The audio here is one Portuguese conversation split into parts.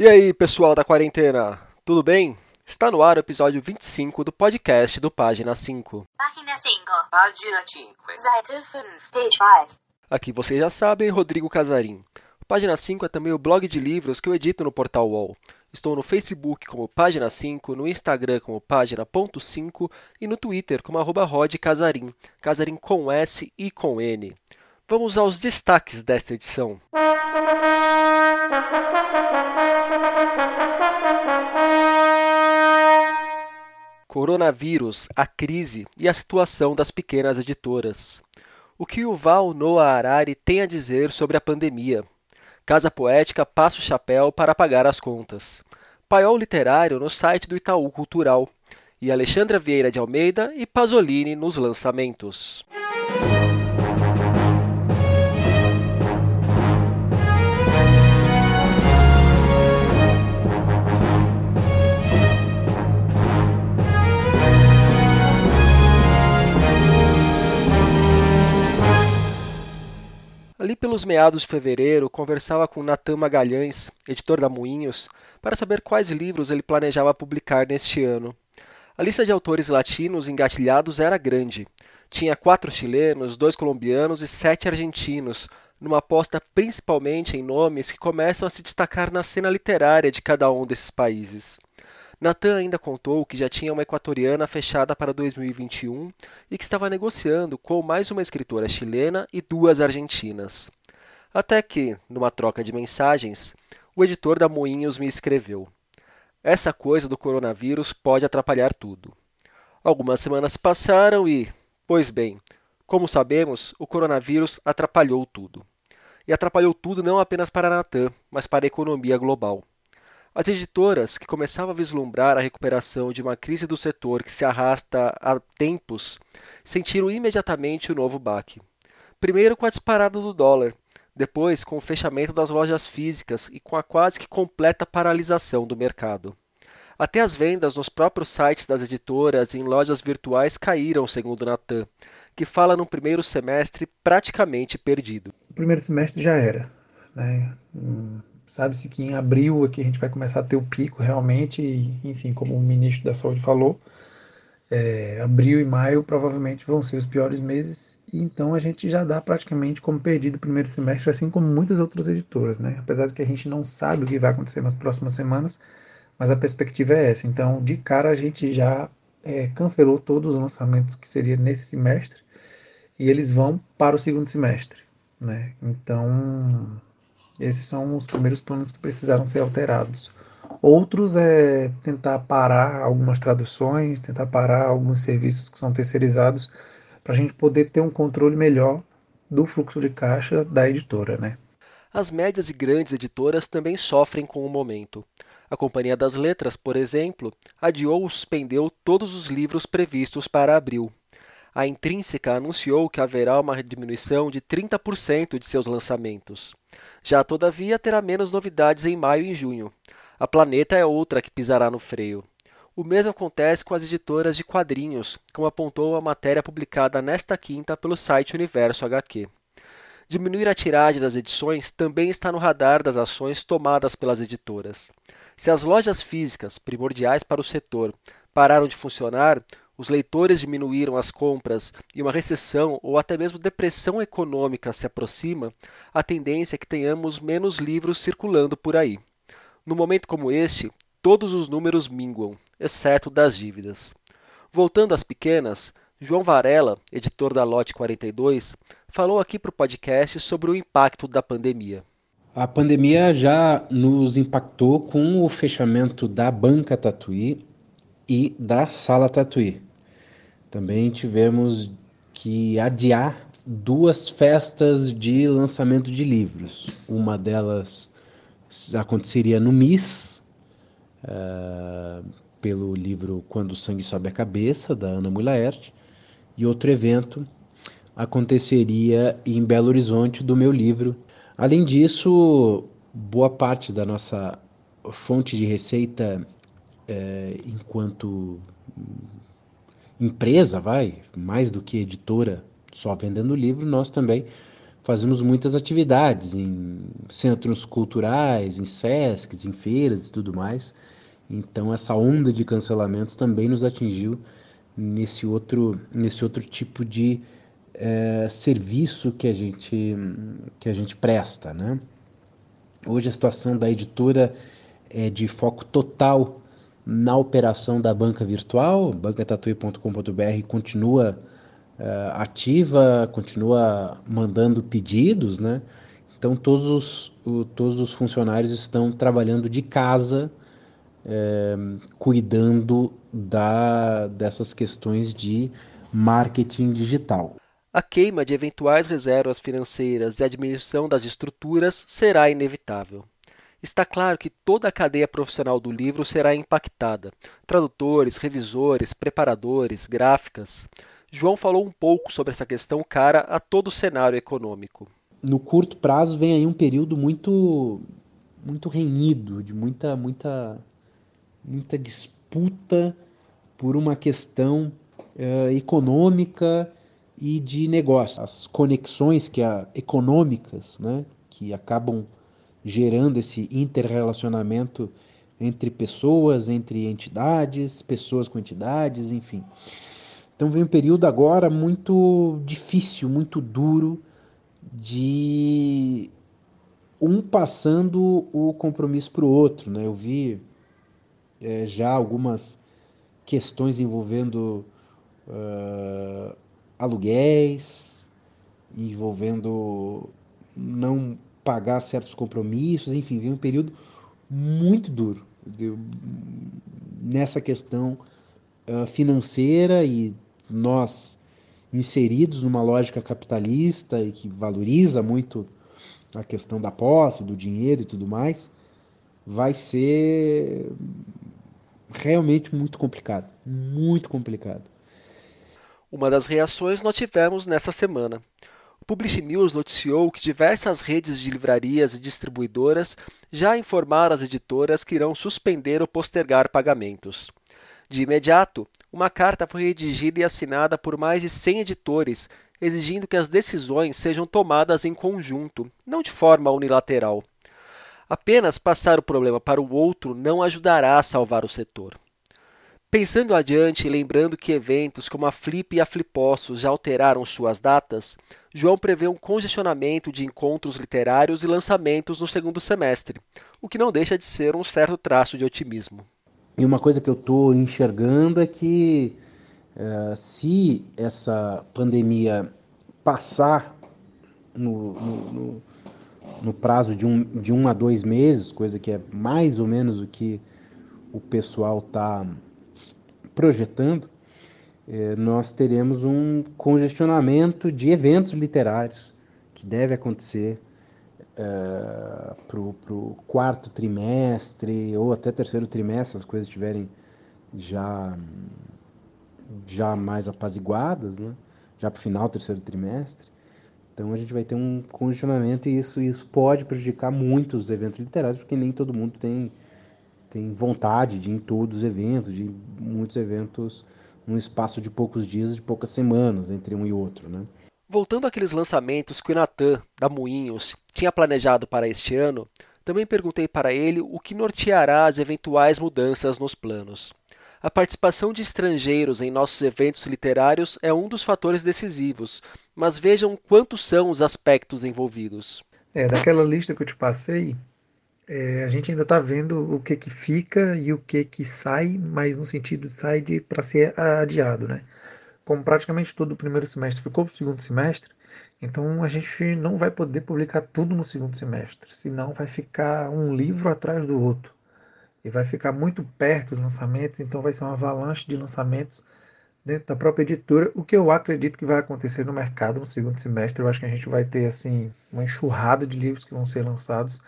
E aí, pessoal da quarentena, tudo bem? Está no ar o episódio 25 do podcast do Página 5. Página 5. Página 5. Seite 5. Page 5. Aqui vocês já sabem, Rodrigo Casarim. O Página 5 é também o blog de livros que eu edito no portal UOL. Estou no Facebook como Página 5, no Instagram como Página.5 e no Twitter como arroba Rod Casarim, Casarim com S e com N. Vamos aos destaques desta edição. Coronavírus, a crise e a situação das pequenas editoras. O que o Val Noah Harari tem a dizer sobre a pandemia? Casa Poética passa o chapéu para pagar as contas. Paiol literário no site do Itaú Cultural. E Alexandra Vieira de Almeida e Pasolini nos lançamentos. Ali pelos meados de fevereiro, conversava com Natan Magalhães, editor da Moinhos, para saber quais livros ele planejava publicar neste ano. A lista de autores latinos engatilhados era grande. Tinha quatro chilenos, dois colombianos e sete argentinos, numa aposta principalmente em nomes que começam a se destacar na cena literária de cada um desses países. Natan ainda contou que já tinha uma equatoriana fechada para 2021 e que estava negociando com mais uma escritora chilena e duas argentinas. Até que, numa troca de mensagens, o editor da Moinhos me escreveu: Essa coisa do coronavírus pode atrapalhar tudo. Algumas semanas passaram e, pois bem, como sabemos, o coronavírus atrapalhou tudo. E atrapalhou tudo não apenas para Natan, mas para a economia global. As editoras, que começavam a vislumbrar a recuperação de uma crise do setor que se arrasta há tempos, sentiram imediatamente o novo baque. Primeiro com a disparada do dólar, depois com o fechamento das lojas físicas e com a quase que completa paralisação do mercado. Até as vendas nos próprios sites das editoras e em lojas virtuais caíram, segundo Natan, que fala num primeiro semestre praticamente perdido. O primeiro semestre já era. Né? Sabe-se que em abril é que a gente vai começar a ter o pico realmente, e, enfim, como o ministro da Saúde falou, é, abril e maio provavelmente vão ser os piores meses, e então a gente já dá praticamente como perdido o primeiro semestre, assim como muitas outras editoras, né? Apesar de que a gente não sabe o que vai acontecer nas próximas semanas, mas a perspectiva é essa. Então, de cara, a gente já é, cancelou todos os lançamentos que seria nesse semestre, e eles vão para o segundo semestre, né? Então, esses são os primeiros planos que precisaram ser alterados. Outros é tentar parar algumas traduções, tentar parar alguns serviços que são terceirizados, para a gente poder ter um controle melhor do fluxo de caixa da editora. Né? As médias e grandes editoras também sofrem com o momento. A Companhia das Letras, por exemplo, adiou ou suspendeu todos os livros previstos para abril. A Intrínseca anunciou que haverá uma diminuição de 30% de seus lançamentos. Já, todavia, terá menos novidades em maio e junho. A Planeta é outra que pisará no freio. O mesmo acontece com as editoras de quadrinhos, como apontou a matéria publicada nesta quinta pelo site Universo HQ. Diminuir a tiragem das edições também está no radar das ações tomadas pelas editoras. Se as lojas físicas, primordiais para o setor, pararam de funcionar, os leitores diminuíram as compras e uma recessão ou até mesmo depressão econômica se aproxima, a tendência é que tenhamos menos livros circulando por aí. No momento como este, todos os números minguam, exceto das dívidas. Voltando às pequenas, João Varela, editor da Lote 42, falou aqui para o podcast sobre o impacto da pandemia. A pandemia já nos impactou com o fechamento da banca Tatuí e da sala Tatuí. Também tivemos que adiar duas festas de lançamento de livros. Uma delas aconteceria no MIS, uh, pelo livro Quando o Sangue Sobe a Cabeça, da Ana Mulaert, e outro evento aconteceria em Belo Horizonte, do meu livro. Além disso, boa parte da nossa fonte de receita eh, enquanto empresa, vai, mais do que editora só vendendo livro, nós também fazemos muitas atividades em centros culturais, em SESCs, em feiras e tudo mais. Então essa onda de cancelamentos também nos atingiu nesse outro, nesse outro tipo de é, serviço que a gente, que a gente presta, né? Hoje a situação da editora é de foco total na operação da banca virtual, bancatatuí.com.br continua uh, ativa, continua mandando pedidos, né? Então todos os, o, todos os funcionários estão trabalhando de casa, é, cuidando da, dessas questões de marketing digital. A queima de eventuais reservas financeiras e a diminuição das estruturas será inevitável. Está claro que toda a cadeia profissional do livro será impactada: tradutores, revisores, preparadores, gráficas. João falou um pouco sobre essa questão cara a todo o cenário econômico. No curto prazo vem aí um período muito muito renhido, de muita muita muita disputa por uma questão uh, econômica e de negócio. As conexões que a, econômicas, né, que acabam gerando esse interrelacionamento entre pessoas, entre entidades, pessoas com entidades, enfim. Então vem um período agora muito difícil, muito duro de um passando o compromisso para o outro. Né? Eu vi é, já algumas questões envolvendo uh, aluguéis, envolvendo não pagar certos compromissos, enfim, vem um período muito duro nessa questão uh, financeira e nós inseridos numa lógica capitalista e que valoriza muito a questão da posse, do dinheiro e tudo mais, vai ser realmente muito complicado, muito complicado. Uma das reações nós tivemos nessa semana. Publish News noticiou que diversas redes de livrarias e distribuidoras já informaram as editoras que irão suspender ou postergar pagamentos. De imediato, uma carta foi redigida e assinada por mais de 100 editores, exigindo que as decisões sejam tomadas em conjunto, não de forma unilateral. Apenas passar o problema para o outro não ajudará a salvar o setor. Pensando adiante e lembrando que eventos como a Flip e a Flipossos já alteraram suas datas, João prevê um congestionamento de encontros literários e lançamentos no segundo semestre, o que não deixa de ser um certo traço de otimismo. E uma coisa que eu estou enxergando é que uh, se essa pandemia passar no, no, no, no, prazo de um, de um a dois meses, coisa que é mais ou menos o que o pessoal está projetando, eh, nós teremos um congestionamento de eventos literários que deve acontecer uh, para o quarto trimestre ou até terceiro trimestre, as coisas estiverem já, já mais apaziguadas, né? já para o final do terceiro trimestre. Então a gente vai ter um congestionamento e isso, isso pode prejudicar muito os eventos literários, porque nem todo mundo tem, tem vontade de ir em todos os eventos, de muitos eventos num espaço de poucos dias, de poucas semanas entre um e outro. Né? Voltando àqueles lançamentos que o Natan, da Moinhos, tinha planejado para este ano, também perguntei para ele o que norteará as eventuais mudanças nos planos. A participação de estrangeiros em nossos eventos literários é um dos fatores decisivos, mas vejam quantos são os aspectos envolvidos. É, daquela lista que eu te passei, é, a gente ainda está vendo o que, que fica e o que, que sai, mas no sentido de sai para ser adiado, né? como praticamente todo o primeiro semestre ficou para o segundo semestre, então a gente não vai poder publicar tudo no segundo semestre, senão vai ficar um livro atrás do outro. E vai ficar muito perto os lançamentos, então vai ser uma avalanche de lançamentos dentro da própria editora, o que eu acredito que vai acontecer no mercado no segundo semestre. Eu acho que a gente vai ter assim uma enxurrada de livros que vão ser lançados.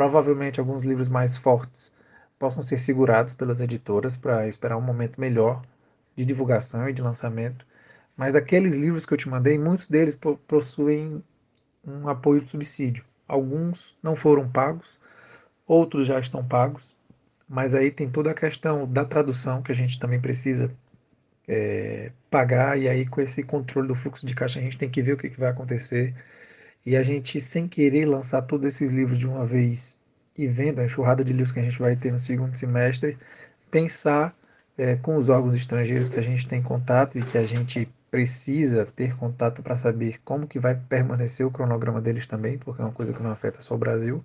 Provavelmente alguns livros mais fortes possam ser segurados pelas editoras para esperar um momento melhor de divulgação e de lançamento, mas daqueles livros que eu te mandei, muitos deles possuem um apoio de subsídio. Alguns não foram pagos, outros já estão pagos, mas aí tem toda a questão da tradução que a gente também precisa é, pagar, e aí com esse controle do fluxo de caixa a gente tem que ver o que, que vai acontecer. E a gente, sem querer, lançar todos esses livros de uma vez e vendo a enxurrada de livros que a gente vai ter no segundo semestre, pensar é, com os órgãos estrangeiros que a gente tem contato e que a gente precisa ter contato para saber como que vai permanecer o cronograma deles também, porque é uma coisa que não afeta só o Brasil.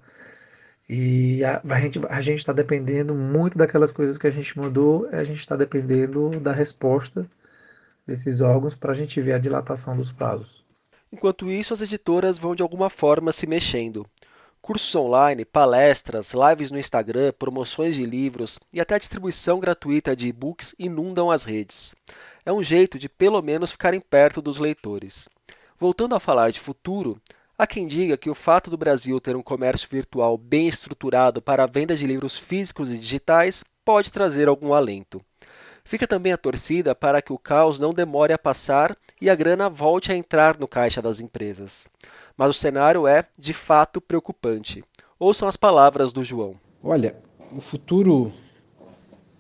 E a, a gente a gente está dependendo muito daquelas coisas que a gente mandou, a gente está dependendo da resposta desses órgãos para a gente ver a dilatação dos prazos. Enquanto isso, as editoras vão de alguma forma se mexendo. Cursos online, palestras, lives no Instagram, promoções de livros e até a distribuição gratuita de e-books inundam as redes. É um jeito de pelo menos ficarem perto dos leitores. Voltando a falar de futuro, há quem diga que o fato do Brasil ter um comércio virtual bem estruturado para a venda de livros físicos e digitais pode trazer algum alento. Fica também a torcida para que o caos não demore a passar e a grana volte a entrar no caixa das empresas. Mas o cenário é, de fato, preocupante. Ouçam as palavras do João. Olha, o futuro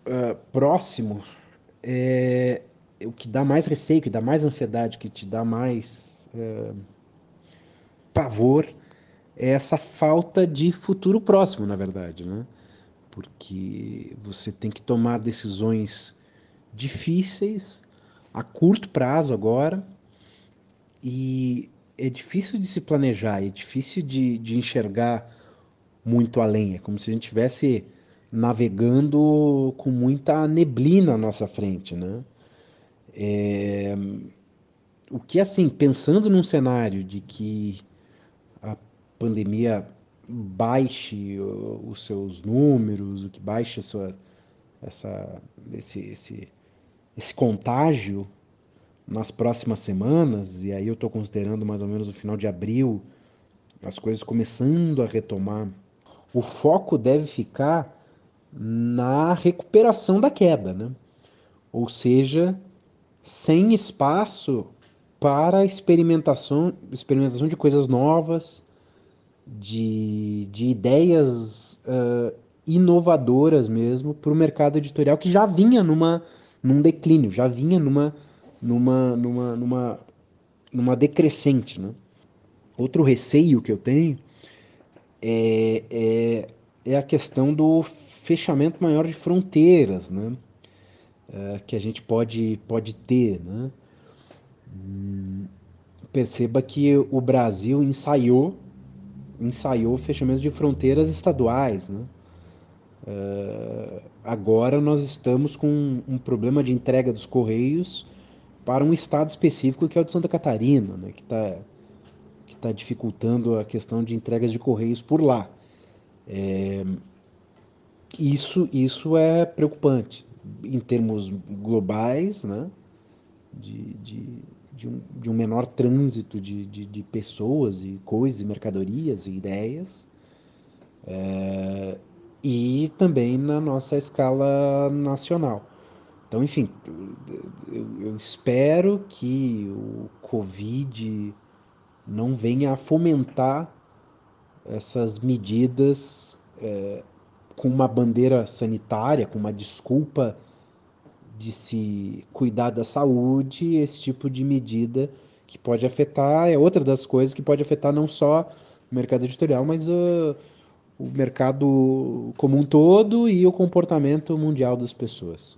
uh, próximo é o que dá mais receio, que dá mais ansiedade, que te dá mais uh, pavor, é essa falta de futuro próximo, na verdade, né? Porque você tem que tomar decisões difíceis a curto prazo agora e é difícil de se planejar, é difícil de, de enxergar muito além. É como se a gente estivesse navegando com muita neblina à nossa frente, né? É... O que, assim, pensando num cenário de que a pandemia baixe os seus números, o que baixe sua, essa, esse, esse, esse contágio nas próximas semanas, e aí eu estou considerando mais ou menos o final de abril, as coisas começando a retomar, o foco deve ficar na recuperação da queda, né? ou seja, sem espaço para experimentação, experimentação de coisas novas, de, de ideias uh, inovadoras mesmo para o mercado editorial que já vinha numa num declínio, já vinha numa, numa, numa, numa, numa decrescente. Né? Outro receio que eu tenho é, é, é a questão do fechamento maior de fronteiras, né? É, que a gente pode, pode ter. Né? Hum, perceba que o Brasil ensaiou ensaiou o fechamento de fronteiras estaduais, né? Uh, agora nós estamos com um problema de entrega dos correios para um estado específico que é o de Santa Catarina, né, que está que tá dificultando a questão de entregas de correios por lá. É, isso, isso é preocupante em termos globais, né, de, de, de, um, de um menor trânsito de, de, de pessoas e coisas, mercadorias e ideias. É, e também na nossa escala nacional. Então, enfim, eu, espero que o Covid não venha a fomentar essas medidas é, com uma bandeira sanitária, com uma desculpa de se cuidar da saúde, esse tipo de medida que pode afetar, é outra das coisas que pode afetar não só o mercado editorial, mas uh, o mercado como um todo e o comportamento mundial das pessoas.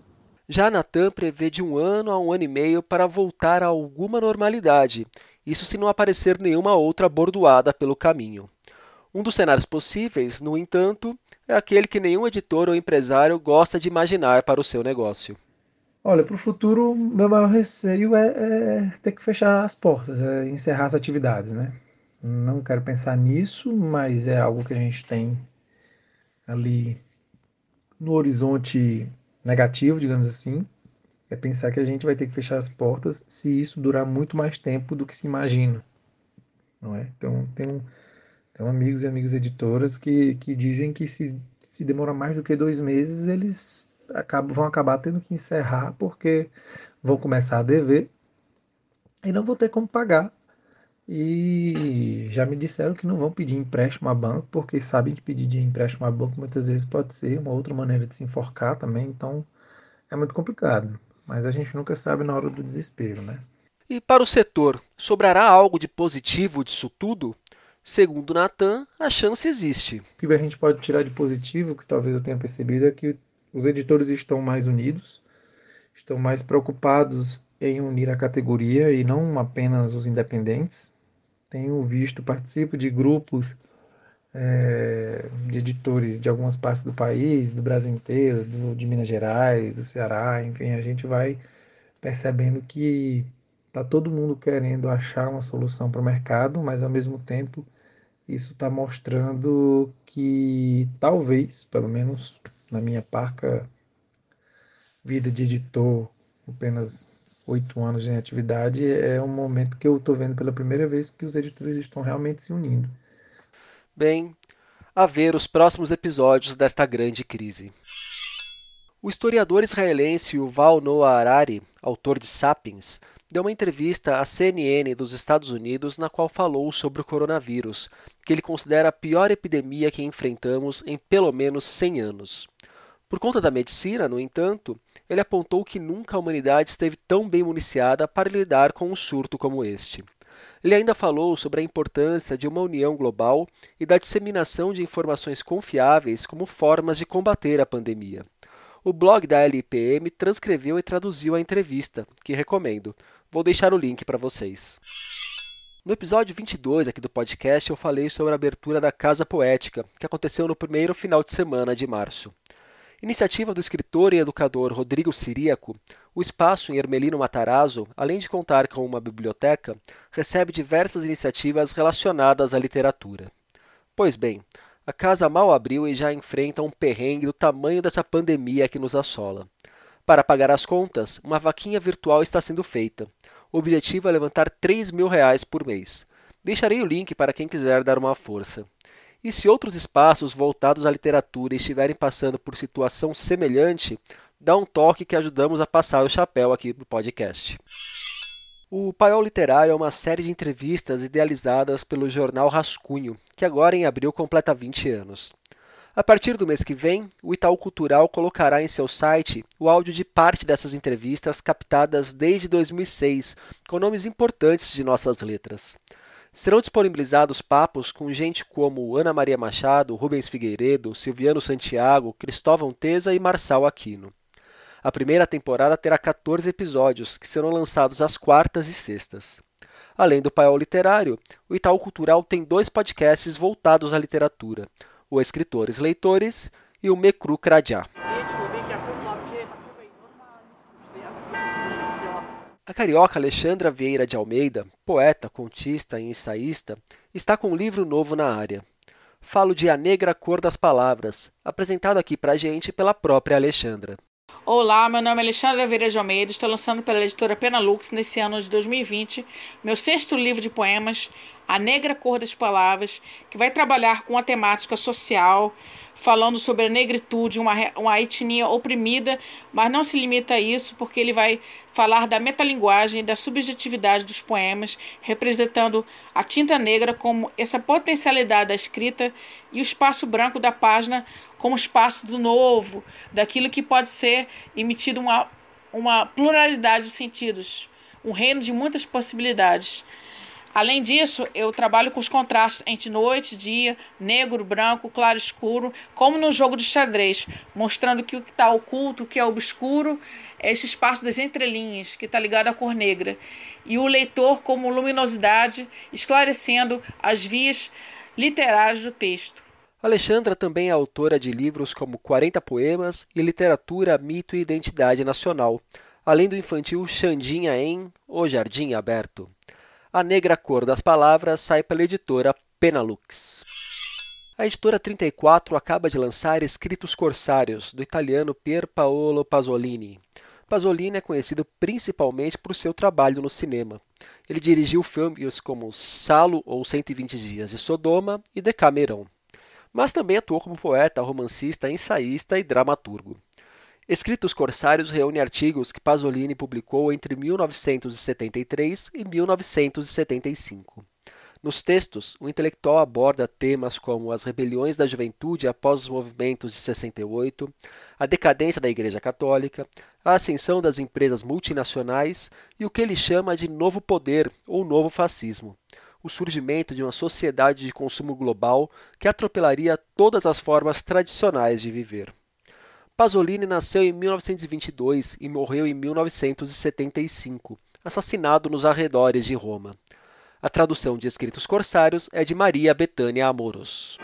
Já a Natan prevê de um ano a um ano e meio para voltar a alguma normalidade, isso se não aparecer nenhuma outra bordoada pelo caminho. Um dos cenários possíveis, no entanto, é aquele que nenhum editor ou empresário gosta de imaginar para o seu negócio. Olha, para o futuro, meu maior receio é, é, ter que fechar as portas, é encerrar as atividades, né? Não quero pensar nisso, mas é algo que a gente tem ali no horizonte negativo, digamos assim. É pensar que a gente vai ter que fechar as portas se isso durar muito mais tempo do que se imagina. Não é? Então, tem, tem amigos e amigas editoras que, que dizem que se, se demora mais do que dois meses, eles acabam, vão acabar tendo que encerrar porque vão começar a dever e não vão ter como pagar e já me disseram que não vão pedir empréstimo a banco, porque sabem que pedir de empréstimo a banco muitas vezes pode ser uma outra maneira de se enforcar também, então é muito complicado. Mas a gente nunca sabe na hora do desespero, né? E para o setor, sobrará algo de positivo disso tudo? Segundo Natan, a chance existe. O que a gente pode tirar de positivo, que talvez eu tenha percebido, é que os editores estão mais unidos, estão mais preocupados em unir a categoria e não apenas os independentes. Tenho visto, participo de grupos é, de editores de algumas partes do país, do Brasil inteiro, do, de Minas Gerais, do Ceará, enfim, a gente vai percebendo que está todo mundo querendo achar uma solução para o mercado, mas ao mesmo tempo isso está mostrando que talvez, pelo menos na minha parca vida de editor, apenas oito anos em atividade, é um momento que eu estou vendo pela primeira vez que os editores estão realmente se unindo. Bem, a ver os próximos episódios desta grande crise. O historiador israelense Yuval Noah Harari, autor de Sapiens, deu uma entrevista à CNN dos Estados Unidos na qual falou sobre o coronavírus, que ele considera a pior epidemia que enfrentamos em pelo menos 100 anos. Por conta da medicina, no entanto, ele apontou que nunca a humanidade esteve tão bem municiada para lidar com um surto como este. Ele ainda falou sobre a importância de uma união global e da disseminação de informações confiáveis como formas de combater a pandemia. O blog da LIPM transcreveu e traduziu a entrevista, que recomendo. Vou deixar o link para vocês. No episódio 22 aqui do podcast, eu falei sobre a abertura da Casa Poética, que aconteceu no primeiro final de semana de março. Iniciativa do escritor e educador Rodrigo Siríaco, o espaço em Hermelino Matarazzo, além de contar com uma biblioteca, recebe diversas iniciativas relacionadas à literatura. Pois bem, a casa mal abriu e já enfrenta um perrengue do tamanho dessa pandemia que nos assola. Para pagar as contas, uma vaquinha virtual está sendo feita. O objetivo é levantar 3 mil reais por mês. Deixarei o link para quem quiser dar uma força. E se outros espaços voltados à literatura estiverem passando por situação semelhante, dá um toque que ajudamos a passar o chapéu aqui no podcast. O Paiol Literário é uma série de entrevistas idealizadas pelo jornal Rascunho, que agora em abril completa 20 anos. A partir do mês que vem, o Itaú Cultural colocará em seu site o áudio de parte dessas entrevistas captadas desde 2006, com nomes importantes de nossas letras. Serão disponibilizados papos com gente como Ana Maria Machado, Rubens Figueiredo, Silviano Santiago, Cristóvão Teza e Marçal Aquino. A primeira temporada terá 14 episódios, que serão lançados às quartas e sextas. Além do paiol literário, o Itaú Cultural tem dois podcasts voltados à literatura o Escritores Leitores e o Mecru Cradjá. A carioca Alexandra Vieira de Almeida, poeta, contista e ensaísta, está com um livro novo na área. Falo de A Negra Cor das Palavras, apresentado aqui para a gente pela própria Alexandra. Olá, meu nome é Alexandra Vieira de Almeida, estou lançando pela editora Penalux nesse ano de 2020 meu sexto livro de poemas, A Negra Cor das Palavras, que vai trabalhar com a temática social, falando sobre a negritude, uma, uma etnia oprimida, mas não se limita a isso, porque ele vai falar da metalinguagem e da subjetividade dos poemas, representando a tinta negra como essa potencialidade da escrita e o espaço branco da página como espaço do novo, daquilo que pode ser emitido uma, uma pluralidade de sentidos, um reino de muitas possibilidades. Além disso, eu trabalho com os contrastes entre noite, dia, negro, branco, claro, escuro, como no jogo de xadrez, mostrando que o que está oculto, o que é obscuro, é esse espaço das entrelinhas, que está ligado à cor negra. E o leitor como luminosidade, esclarecendo as vias literárias do texto. Alexandra também é autora de livros como 40 Poemas e Literatura, Mito e Identidade Nacional, além do infantil Xandinha em O Jardim Aberto. A Negra Cor das Palavras sai pela editora Penalux. A editora 34 acaba de lançar Escritos Corsários, do italiano Pier Paolo Pasolini. Pasolini é conhecido principalmente por seu trabalho no cinema. Ele dirigiu filmes como Salo ou 120 Dias de Sodoma e Decamerão mas também atuou como poeta, romancista, ensaísta e dramaturgo. Escritos Corsários reúne artigos que Pasolini publicou entre 1973 e 1975. Nos textos, o intelectual aborda temas como as rebeliões da juventude após os movimentos de 68, a decadência da Igreja Católica, a ascensão das empresas multinacionais e o que ele chama de novo poder ou novo fascismo. o surgimento de uma sociedade de consumo global que atropelaria todas as formas tradicionais de viver. Pasolini nasceu em 1922 e morreu em 1975, assassinado nos arredores de Roma. A tradução de Escritos Corsários é de Maria Betânia Amoros.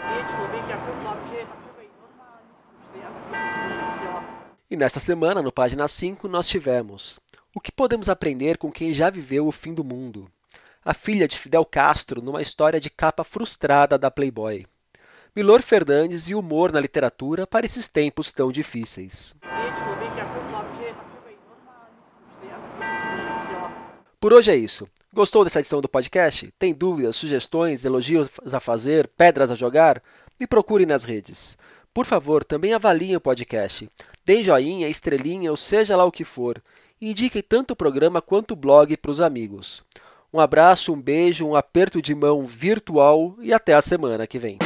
E nesta semana, no página 5, nós tivemos O que podemos aprender com quem já viveu o fim do mundo? A filha de Fidel Castro numa história de capa frustrada da Playboy. Milor Fernandes e humor na literatura para esses tempos tão difíceis. Por hoje é isso. Gostou dessa edição do podcast? Tem dúvidas, sugestões, elogios a fazer, pedras a jogar? Me procure nas redes. Por favor, também avaliem o podcast. Deem joinha, estrelinha ou seja lá o que for. E indiquem tanto o programa quanto o blog para os amigos. Um abraço, um beijo, um aperto de mão virtual e até a semana que vem.